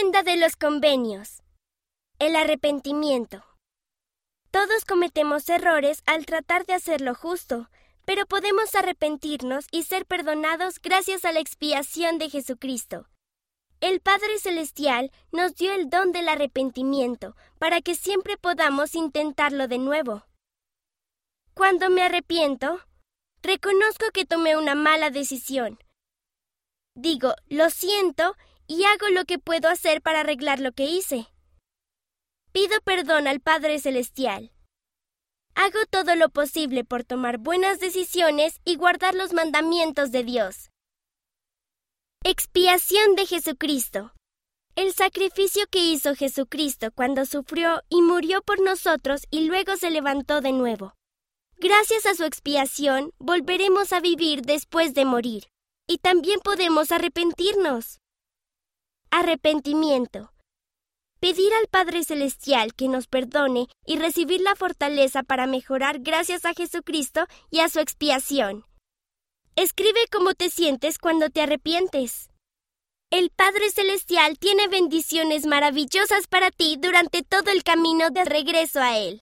Mi senda de los convenios. El arrepentimiento. Todos cometemos errores al tratar de hacer lo justo, pero podemos arrepentirnos y ser perdonados gracias a la expiación de Jesucristo. El Padre Celestial nos dio el don del arrepentimiento para que siempre podamos intentarlo de nuevo. Cuando me arrepiento, reconozco que tomé una mala decisión. Digo, lo siento y hago lo que puedo hacer para arreglar lo que hice. Pido perdón al Padre Celestial. Hago todo lo posible por tomar buenas decisiones y guardar los mandamientos de Dios. Expiación de Jesucristo. El sacrificio que hizo Jesucristo cuando sufrió y murió por nosotros y luego se levantó de nuevo. Gracias a su expiación volveremos a vivir después de morir, y también podemos arrepentirnos. Arrepentimiento pedir al Padre Celestial que nos perdone y recibir la fortaleza para mejorar gracias a Jesucristo y a su expiación. Escribe cómo te sientes cuando te arrepientes. El Padre Celestial tiene bendiciones maravillosas para ti durante todo el camino de regreso a Él.